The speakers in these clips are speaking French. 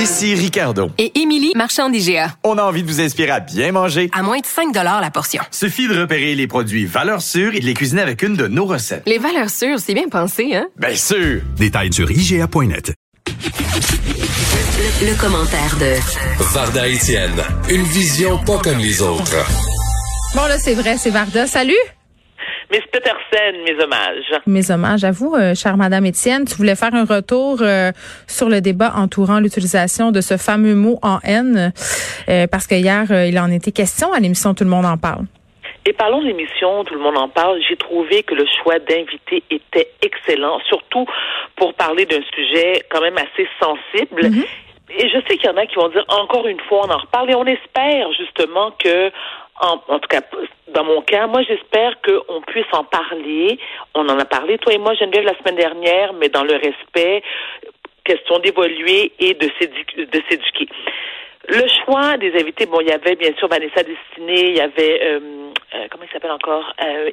Ici Ricardo. Et Émilie, marchand d'IGA. On a envie de vous inspirer à bien manger. À moins de 5 la portion. Suffit de repérer les produits valeurs sûres et de les cuisiner avec une de nos recettes. Les valeurs sûres, c'est bien pensé, hein? Bien sûr! Détails sur IGA.net. Le, le commentaire de Varda Etienne, une vision pas comme les autres. Bon, là, c'est vrai, c'est Varda. Salut! Miss Peterson, mes hommages. Mes hommages à vous, euh, chère Madame Étienne. Tu voulais faire un retour euh, sur le débat entourant l'utilisation de ce fameux mot en haine, euh, parce que hier, il en était question à l'émission Tout le monde en parle. Et parlons de l'émission, tout le monde en parle. J'ai trouvé que le choix d'invité était excellent, surtout pour parler d'un sujet quand même assez sensible. Mm-hmm. Et je sais qu'il y en a qui vont dire encore une fois, on en reparle et on espère justement que en, tout cas, dans mon cas, moi, j'espère qu'on puisse en parler. On en a parlé, toi et moi, Geneviève, la semaine dernière, mais dans le respect, question d'évoluer et de s'éduquer. Le choix des invités, bon, il y avait bien sûr Vanessa Destinée, il y avait euh, euh, comment il s'appelle encore? Euh,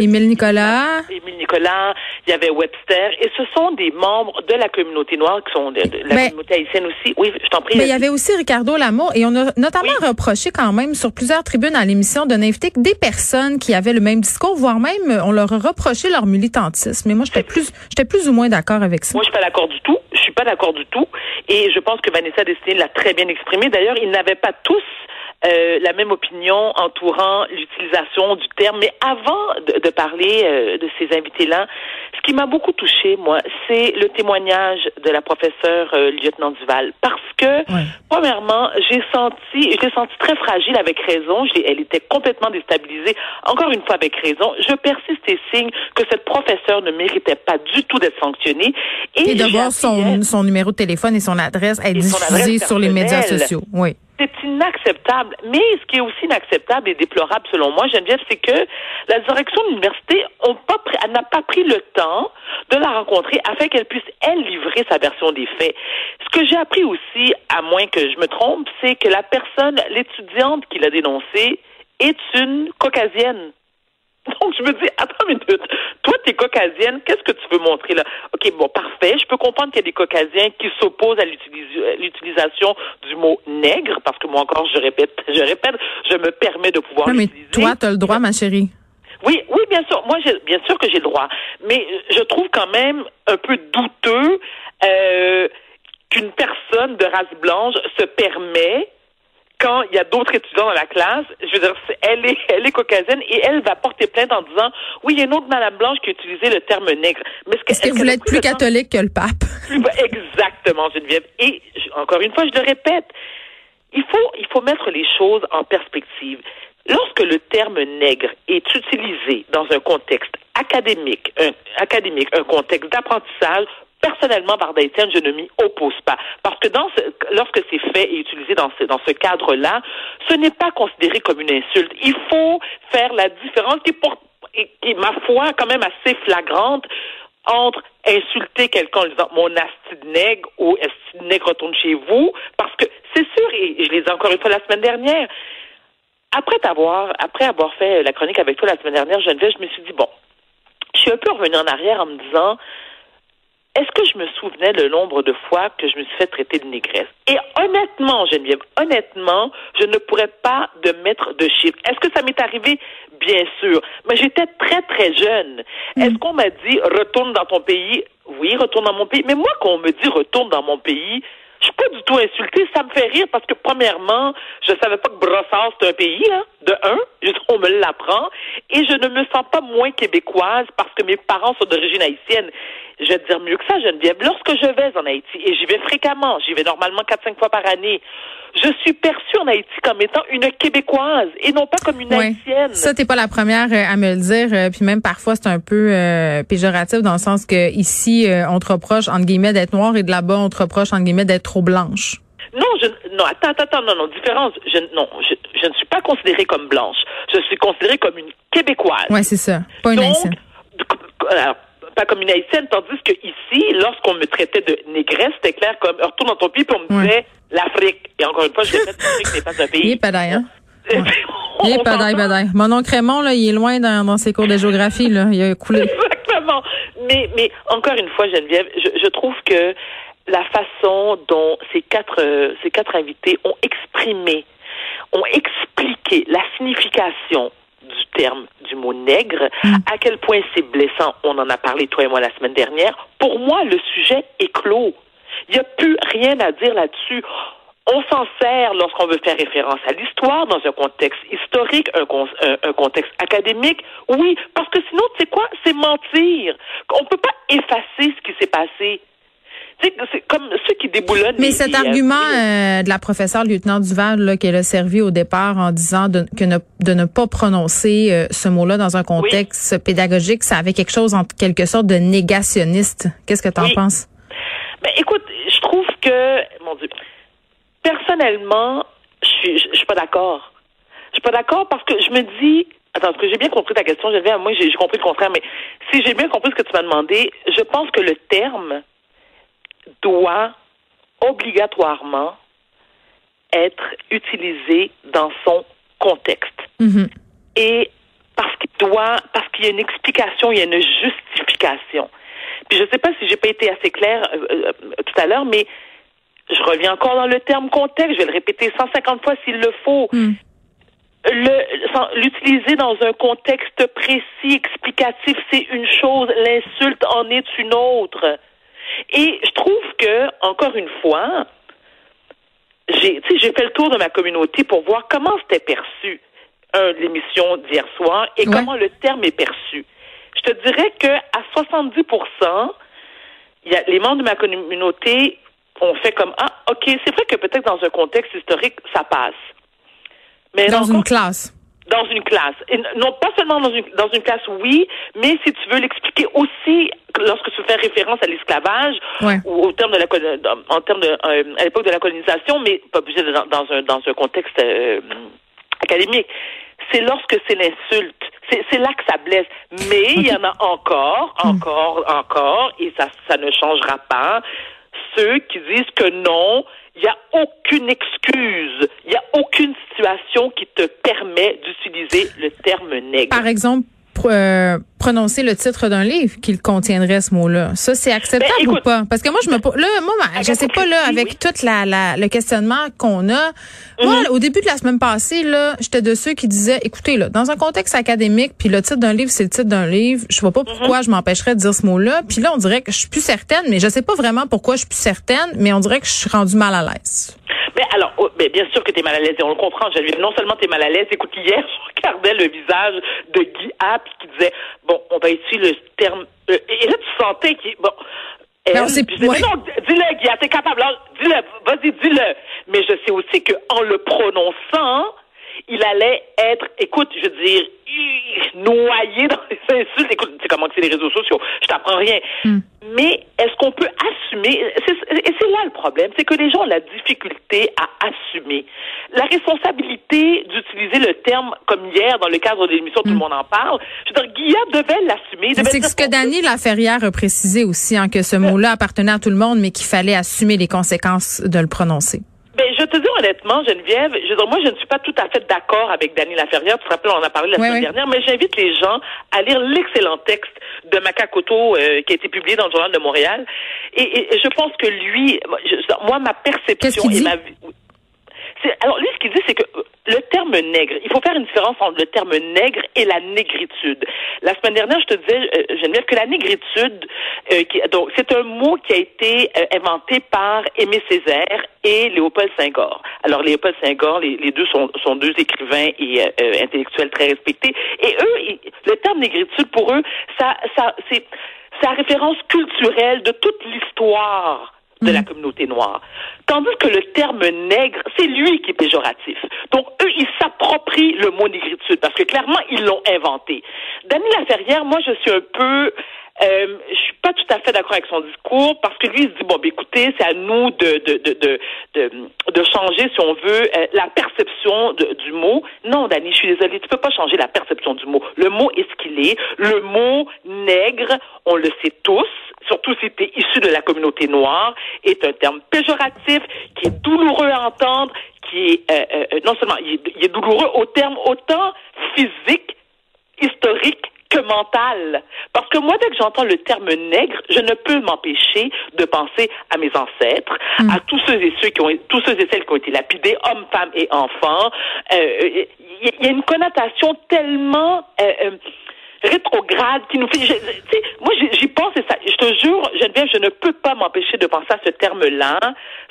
Émile, Nicolas. Émile Nicolas, il y avait Webster, et ce sont des membres de la communauté noire qui sont de, la ben, communauté haïtienne aussi. Oui, je t'en prie. Mais il y avait aussi Ricardo Lamour, et on a notamment reproché quand même sur plusieurs tribunes à l'émission de n'inviter que des personnes qui avaient le même discours, voire même on leur a reproché leur militantisme. Mais moi, j'étais plus, j'étais plus ou moins d'accord avec ça. Moi, je suis pas d'accord du tout. Je suis pas d'accord du tout, et je pense que Vanessa Destiné l'a très bien exprimé. D'ailleurs, ils n'avaient pas tous euh, la même opinion entourant l'utilisation du terme. Mais avant de, parler euh, de ces invités-là, ce qui m'a beaucoup touché, moi, c'est le témoignage de la professeure euh, lieutenant Duval. Parce que, premièrement, j'ai senti, je l'ai senti très fragile avec raison. Elle était complètement déstabilisée. Encore une fois, avec raison. Je persiste et signe que cette professeure ne méritait pas du tout d'être sanctionnée. Et, de voir son, son numéro de téléphone et son adresse être diffusé sur les médias sociaux. Oui. C'est inacceptable. Mais ce qui est aussi inacceptable et déplorable selon moi, Geneviève, c'est que la direction de l'université n'a pas pris le temps de la rencontrer afin qu'elle puisse, elle, livrer sa version des faits. Ce que j'ai appris aussi, à moins que je me trompe, c'est que la personne, l'étudiante qui l'a dénoncée, est une caucasienne. Donc, je me dis, attends une minute. Toi, tu es caucasienne. Qu'est-ce que tu veux montrer là? OK, bon, parfait. Je peux comprendre qu'il y a des caucasiens qui s'opposent à l'utilisation du mot nègre, parce que moi encore, je répète, je répète, je me permets de pouvoir non, mais toi, tu as le droit, ma chérie. Oui, oui, bien sûr. Moi, bien sûr que j'ai le droit. Mais je trouve quand même un peu douteux euh, qu'une personne de race blanche se permet quand il y a d'autres étudiants dans la classe, je veux dire, elle est, elle est caucasienne et elle va porter plainte en disant, oui, il y a une autre Madame Blanche qui a utilisé le terme nègre. Mais est-ce que, vous voulez être plus catholique que le pape? Exactement, Geneviève. Et encore une fois, je le répète, il faut, il faut mettre les choses en perspective. Lorsque le terme nègre est utilisé dans un contexte académique, un, académique, un contexte d'apprentissage, personnellement, Varda Etienne, je ne m'y oppose pas. Parce que lorsque c'est fait et utilisé dans ce, cadre-là, ce n'est pas considéré comme une insulte. Il faut faire la différence qui, qui, ma foi, quand même assez flagrante entre insulter quelqu'un en disant mon asti de nègre ou asti de nègre retourne chez vous, parce que c'est sûr, et je l'ai dit encore une fois la semaine dernière, après t'avoir, après avoir fait la chronique avec toi la semaine dernière, Geneviève, je me suis dit, bon, je suis un peu revenue en arrière en me disant, est-ce que je me souvenais le nombre de fois que je me suis fait traiter de négresse? Et honnêtement, Geneviève, honnêtement, je ne pourrais pas de mettre de chiffres. Est-ce que ça m'est arrivé? Bien sûr. Mais j'étais très, très jeune. Mm. Est-ce qu'on m'a dit retourne dans ton pays? Oui, retourne dans mon pays. Mais moi, quand on me dit retourne dans mon pays, je suis pas du tout insultée. Ça me fait rire parce que, premièrement, je savais pas que Brossard, c'est un pays, là, de un. On me l'apprend. Et je ne me sens pas moins québécoise parce que mes parents sont d'origine haïtienne. Je vais te dire mieux que ça, Geneviève. Lorsque je vais en Haïti, et j'y vais fréquemment, j'y vais normalement 4-5 fois par année, je suis perçue en Haïti comme étant une Québécoise et non pas comme une Haïtienne. Ça, t'es pas la première euh, à me le dire. Euh, puis même parfois, c'est un peu euh, péjoratif dans le sens que ici, on te reproche, entre guillemets, d'être noire et de là-bas, on te reproche, entre guillemets, d'être trop blanche? Non, je, non, attends, attends, non, non, différence. Je, non, je, je ne suis pas considérée comme blanche. Je suis considérée comme une Québécoise. Oui, c'est ça. Pas une Haïtienne. Alors, pas comme une haïtienne, tandis que ici, lorsqu'on me traitait de négresse, c'était clair comme retourne dans ton pays, puis on me disait l'Afrique. Et encore une fois, je répète, l'Afrique n'est pas un pays. Il est padaille, hein? Il est padaille, padaille. Mon oncle Raymond, là, il est loin dans, dans ses cours de géographie, là. Il a coulé. Exactement. Mais, mais encore une fois, Geneviève, je, je trouve que la façon dont ces quatre, euh, ces quatre invités ont exprimé, ont expliqué la signification du terme du mot nègre, à quel point c'est blessant. On en a parlé, toi et moi, la semaine dernière. Pour moi, le sujet est clos. Il n'y a plus rien à dire là-dessus. On s'en sert lorsqu'on veut faire référence à l'histoire dans un contexte historique, un, con- un- un contexte académique. Oui, parce que sinon, tu sais quoi? C'est mentir. On ne peut pas effacer ce qui s'est passé. C'est comme ceux qui déboulonnent. Mais les- cet les- argument euh, de la professeure lieutenant Duval là, qu'elle a servi au départ en disant de, que ne, de ne pas prononcer euh, ce mot-là dans un contexte pédagogique, ça avait quelque chose en quelque sorte de négationniste. Qu'est-ce que tu en Oui. penses? Ben, écoute, je trouve que, mon Dieu, personnellement, je suis, je, je suis pas d'accord. Je suis pas d'accord parce que je me dis, attends, parce que j'ai bien compris ta question, Geneviève, moi j'ai compris le contraire, mais si j'ai bien compris ce que tu m'as demandé, je pense que le terme doit obligatoirement être utilisé dans son contexte. Mhm. Et parce qu'il doit, parce qu'il y a une explication, il y a une justification. Puis je ne sais pas si j'ai pas été assez claire euh, euh, tout à l'heure, mais je reviens encore dans le terme contexte. Je vais le répéter 150 fois s'il le faut. Mm. L'utiliser dans un contexte précis, explicatif, c'est une chose. L'insulte en est une autre. Et je trouve que, encore une fois, j'ai fait le tour de ma communauté pour voir comment c'était perçu un, l'émission d'hier soir et Ouais. comment le terme est perçu. Je te dirais que à 70 il y a les membres de ma communauté ont fait comme ah ok c'est vrai que peut-être dans un contexte historique ça passe. Mais Dans une classe. Dans une classe. Et non pas seulement dans une, dans une classe, oui, mais si tu veux l'expliquer aussi lorsque tu fais référence à l'esclavage Ouais. ou au terme de la en termes de euh, à l'époque de la colonisation, mais pas obligé de- dans, dans un dans un contexte euh, académique. C'est lorsque c'est l'insulte. C'est c'est là que ça blesse. Mais il y en a encore, encore, encore, et ça ça ne changera pas. Ceux qui disent que non, il n'y a aucune excuse, il n'y a aucune situation qui te permet d'utiliser le terme nègre. Par exemple, euh, prononcer le titre d'un livre qu'il contiendrait ce mot-là. Ça, c'est acceptable Ben, écoute, ou pas? Parce que moi, je me là, moi, ma- je sais pas, là, avec oui. tout la, la, le questionnement qu'on a. Moi, Mhm. au début de la semaine passée, là, j'étais de ceux qui disaient, écoutez, là, dans un contexte académique, puis le titre d'un livre, c'est le titre d'un livre, je vois pas Mhm. pourquoi je m'empêcherais de dire ce mot-là. Puis là, on dirait que je suis plus certaine, mais je sais pas vraiment pourquoi je suis plus certaine, mais on dirait que je suis rendue mal à l'aise. Mais alors, oh, mais bien sûr que tu es mal à l'aise, et on le comprend, Geneviève. Non seulement tu es mal à l'aise, écoute, hier, je regardais le visage de Guy App qui disait, bon, on va utiliser le terme... euh, et là, tu sentais qu'il... Bon, elle, Non, c'est- ouais. dis-le, Guy, t'es capable, alors, dis-le, vas-y, dis-le. Mais je sais aussi qu'en le prononçant, il allait être, écoute, je veux dire, noyé dans les insultes. Écoute, c'est comment c'est les réseaux sociaux. Je t'apprends rien. Mais est-ce qu'on peut assumer? Et c'est là le problème, c'est que les gens ont la difficulté à assumer la responsabilité d'utiliser le terme comme hier dans le cadre de l'émission Tout le monde en parle. Je veux dire, Guillaume devait l'assumer. C'est ce que Dany Laferrière a précisé aussi, hein, que ce mot-là appartenait à tout le monde, mais qu'il fallait assumer les conséquences de le prononcer. Ben, je te dis honnêtement, Geneviève, je veux dire, moi, je ne suis pas tout à fait d'accord avec Dany Laferrière. Tu te rappelles, on en a parlé la Oui, semaine oui. dernière, mais j'invite les gens à lire l'excellent texte de Macacoto euh, qui a été publié dans le Journal de Montréal. Et, je pense que lui, moi, je- moi ma perception et ma alors lui, ce qu'il dit, c'est que le terme nègre, il faut faire une différence entre le terme nègre et la négritude. La semaine dernière, je te disais, euh, Geneviève, que la négritude, euh, qui, donc c'est un mot qui a été euh, inventé par Aimé Césaire et Léopold Senghor. Alors Léopold Senghor, les, les deux sont, sont deux écrivains et euh, euh, intellectuels très respectés. Et eux, ils- le terme négritude pour eux, ça, ça, c'est, la référence culturelle de toute l'histoire de la communauté noire. Tandis que le terme nègre, c'est lui qui est péjoratif. Donc, eux, ils s'approprient le mot négritude parce que clairement, ils l'ont inventé. Dany Laferrière, moi, je suis un peu... Euh, je suis pas tout à fait d'accord avec son discours parce que lui il se dit bon ben écoutez c'est à nous de de de de de, changer si on veut euh, la perception de- du mot. Non Dany je suis désolée tu peux pas changer la perception du mot. Le mot est ce qu'il est. Le mot nègre on le sait tous surtout si tu es issu de la communauté noire est un terme péjoratif qui est douloureux à entendre qui est euh, euh, non seulement il est douloureux au terme autant physique historique que mentale. Parce que moi, dès que j'entends le terme nègre, je ne peux m'empêcher de penser à mes ancêtres, Hmm. à tous ceux et ceux qui ont, tous ceux et celles qui ont été lapidés, hommes, femmes et enfants. Euh, Il y, a une connotation tellement euh, euh, rétrograde qui nous fait. je- moi, j'y- j'y pense et ça. Je te jure, Geneviève, je ne peux pas m'empêcher de penser à ce terme-là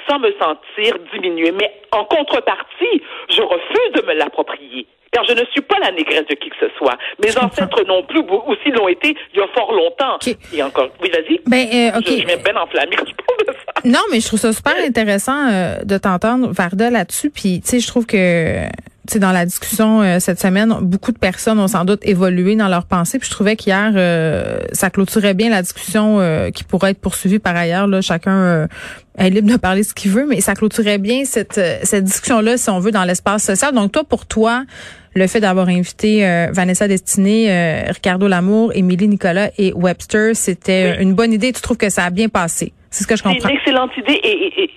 sans me sentir diminuée. Mais en contrepartie, je refuse de me l'approprier. Car je ne suis pas la négresse de qui que ce soit. Mes ancêtres non plus, ou- aussi l'ont été il y a fort longtemps. Et encore, oui, vas-y. Ben, euh. Je, je bien enflammée quand je parle de ça. Non, mais je trouve ça super intéressant euh, de t'entendre, Varda, là-dessus. Puis, tu sais, je trouve que, sais, dans la discussion euh, cette semaine, beaucoup de personnes ont sans doute évolué dans leurs pensées. Puis, je trouvais qu'hier, euh, ça clôturait bien la discussion euh, qui pourrait être poursuivie par ailleurs. Là, chacun euh, est libre de parler ce qu'il veut, mais ça clôturait bien cette euh, cette discussion-là, si on veut, dans l'espace social. Donc, toi, pour toi, le fait d'avoir invité euh, Vanessa Destinée, euh, Ricardo Lamour, Émilie Nicolas et Webster, c'était Oui. une bonne idée. Tu trouves que ça a bien passé? C'est ce que je C'est comprends. une excellente idée et, et, et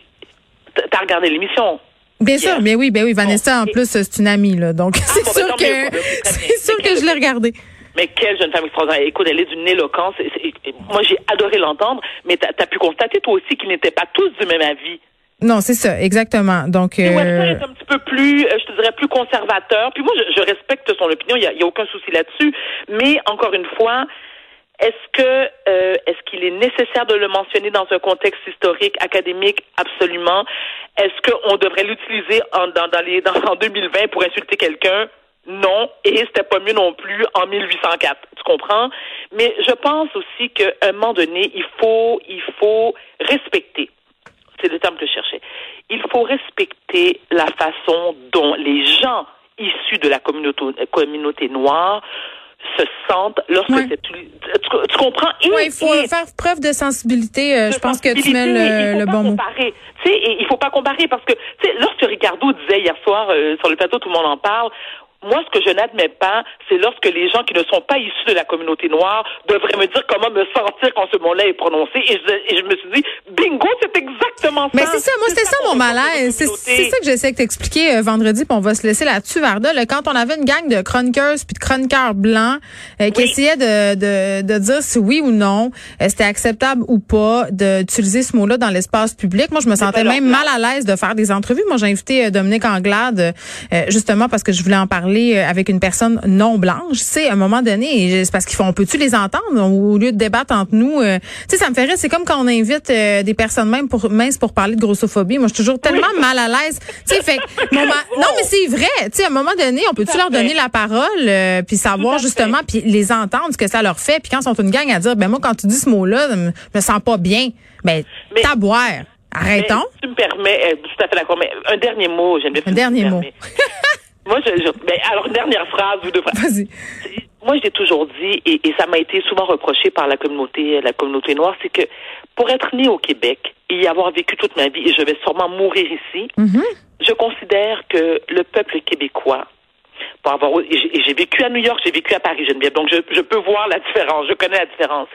t'as regardé l'émission. Bien sûr, mais oui, ben oui, Vanessa en plus c'est une amie là, donc c'est bon, ben, sûr que ben, c'est sûr que je l'ai regardé. Mais quelle jeune femme extraordinaire. Écoute, elle est d'une éloquence. Et- et- et moi, j'ai adoré l'entendre, mais t'as as pu constater, toi aussi, qu'ils n'étaient pas tous du même avis. Non, c'est ça, exactement. Donc Webster euh, est un petit peu plus, euh, je te dirais, plus conservateur. Puis moi, je, je respecte son opinion, il n'y a, il y a aucun souci là-dessus. Mais encore une fois, est-ce que euh, est-ce qu'il est nécessaire de le mentionner dans un contexte historique, académique? Absolument. Est-ce qu'on devrait l'utiliser en, dans, dans les, dans, en 2020 pour insulter quelqu'un? Non, et c'était pas mieux non plus en 1804. Tu comprends? Mais je pense aussi qu'à un moment donné, il faut, il faut respecter. C'est le terme que je cherchais. Il faut respecter la façon dont les gens issus de la communauté, communauté noire se sentent lorsque c'est plus. Tu, tu comprends? Et- ouais, il faut et- faire preuve de sensibilité. euh, de je pense que tu mets le, faut le pas bon mot. comparer. Tu sais, et il faut pas comparer parce que, tu sais, lorsque Ricardo disait hier soir euh, sur le plateau, tout le monde en parle. Moi, ce que je n'admets pas, c'est lorsque les gens qui ne sont pas issus de la communauté noire devraient me dire comment me sentir quand ce mot-là est prononcé. Et je, et je me suis dit, bingo, c'est exactement ça. Mais c'est ça, moi c'était ça mon malaise. C'est ça que j'essaie de t'expliquer euh, vendredi, puis on va se laisser là-dessus, Varda. Là, quand on avait une gang de chroniqueuses puis de chroniqueurs blancs euh, qui Oui. essayaient de, de, de dire si oui ou non euh, c'était acceptable ou pas d'utiliser ce mot-là dans l'espace public. Moi, je me sentais même mal à l'aise de faire des entrevues. Moi, j'ai invité euh, Dominique Anglade euh, justement parce que je voulais en parler euh, avec une personne non blanche. Tu sais, à un moment donné, c'est parce qu'il faut, on peut-tu les entendre au lieu de débattre entre nous. euh, tu sais, ça me fait rire. C'est comme quand on invite euh, des personnes même pour minces pour parler de grossophobie. Moi, je suis toujours tellement mal à l'aise. Tu sais, fait mon non, mais c'est vrai. Tu sais, à un moment donné, on peut-tu leur donner la parole euh, puis savoir justement puis les entendre ce que ça leur fait. Puis quand ils sont une gang à dire, ben moi, quand tu dis ce mot-là, je me- sens pas bien. Ben, Mais- t'as boire. Arrêtons. Mais, tu me permets, tout à fait d'accord, mais un dernier mot, j'aime bien. Un dernier mot. Moi, je, je- ben, alors, dernière phrase ou deux phrases. Vas-y. Moi, j'ai toujours dit, et, et ça m'a été souvent reproché par la communauté, la communauté noire, c'est que pour être né au Québec et y avoir vécu toute ma vie, et je vais sûrement mourir ici, Mhm. je considère que le peuple québécois, pour avoir, et j'ai et j'ai vécu à New York, j'ai vécu à Paris, Geneviève, donc je, je peux voir la différence, je connais la différence.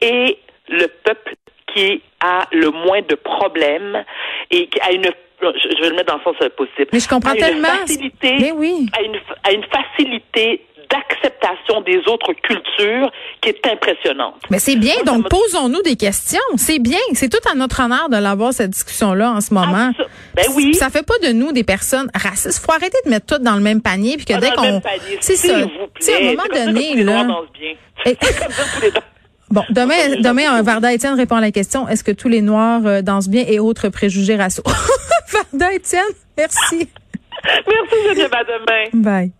Et le peuple qui a le moins de problèmes et qui a une, je, vais le mettre dans le sens euh, possible, Mais je comprends une tellement. facilité, Mais oui. a une, une facilité d'acceptation des autres cultures qui est impressionnante. Mais c'est bien, donc posons-nous des questions. C'est bien. C'est tout à notre honneur de l'avoir, cette discussion-là, en ce moment. Ah, c'est ça. Ben oui. Ça fait pas de nous des personnes racistes. Faut arrêter de mettre tout dans le même panier, puis que Ah, dès qu'on... C'est ça. sais, à un moment C'est donné, là... Bon, demain, demain, un Varda Étienne répond à la question, est-ce que tous les Noirs euh, dansent bien et autres préjugés raciaux? Varda Étienne, merci. Merci, Geneviève, à demain. Bye.